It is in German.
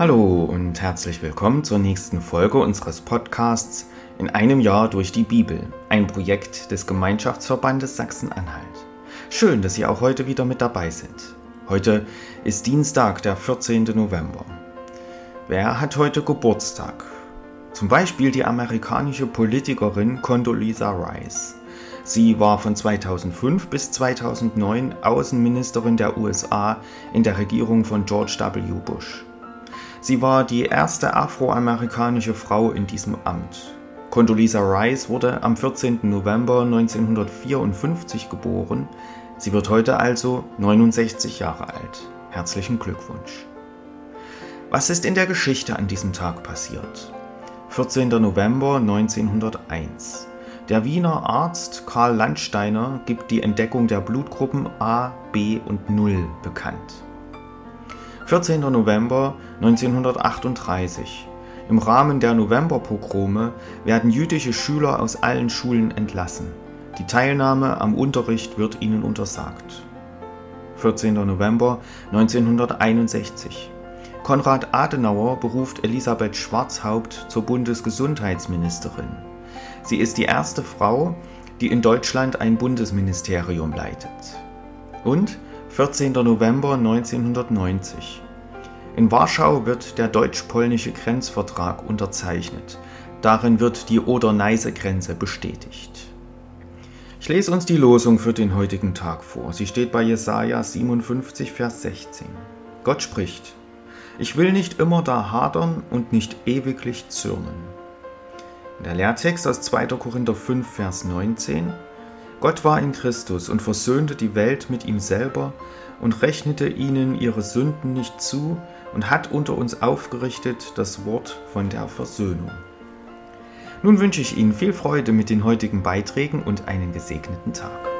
Hallo und herzlich willkommen zur nächsten Folge unseres Podcasts In einem Jahr durch die Bibel, ein Projekt des Gemeinschaftsverbandes Sachsen-Anhalt. Schön, dass Sie auch heute wieder mit dabei sind. Heute ist Dienstag, der 14. November. Wer hat heute Geburtstag? Zum Beispiel die amerikanische Politikerin Condoleezza Rice. Sie war von 2005 bis 2009 Außenministerin der USA in der Regierung von George W. Bush. Sie war die erste afroamerikanische Frau in diesem Amt. Condoleezza Rice wurde am 14. November 1954 geboren. Sie wird heute also 69 Jahre alt. Herzlichen Glückwunsch. Was ist in der Geschichte an diesem Tag passiert? 14. November 1901. Der Wiener Arzt Karl Landsteiner gibt die Entdeckung der Blutgruppen A, B und 0 bekannt. 14. November 1938. Im Rahmen der Novemberpogrome werden jüdische Schüler aus allen Schulen entlassen. Die Teilnahme am Unterricht wird ihnen untersagt. 14. November 1961. Konrad Adenauer beruft Elisabeth Schwarzhaupt zur Bundesgesundheitsministerin. Sie ist die erste Frau, die in Deutschland ein Bundesministerium leitet. Und 14. November 1990. In Warschau wird der deutsch-polnische Grenzvertrag unterzeichnet. Darin wird die Oder-Neiße-Grenze bestätigt. Ich lese uns die Losung für den heutigen Tag vor. Sie steht bei Jesaja 57, Vers 16. Gott spricht: Ich will nicht immer da hadern und nicht ewiglich zürnen. Der Lehrtext aus 2. Korinther 5, Vers 19. Gott war in Christus und versöhnte die Welt mit ihm selber und rechnete ihnen ihre Sünden nicht zu und hat unter uns aufgerichtet das Wort von der Versöhnung. Nun wünsche ich Ihnen viel Freude mit den heutigen Beiträgen und einen gesegneten Tag.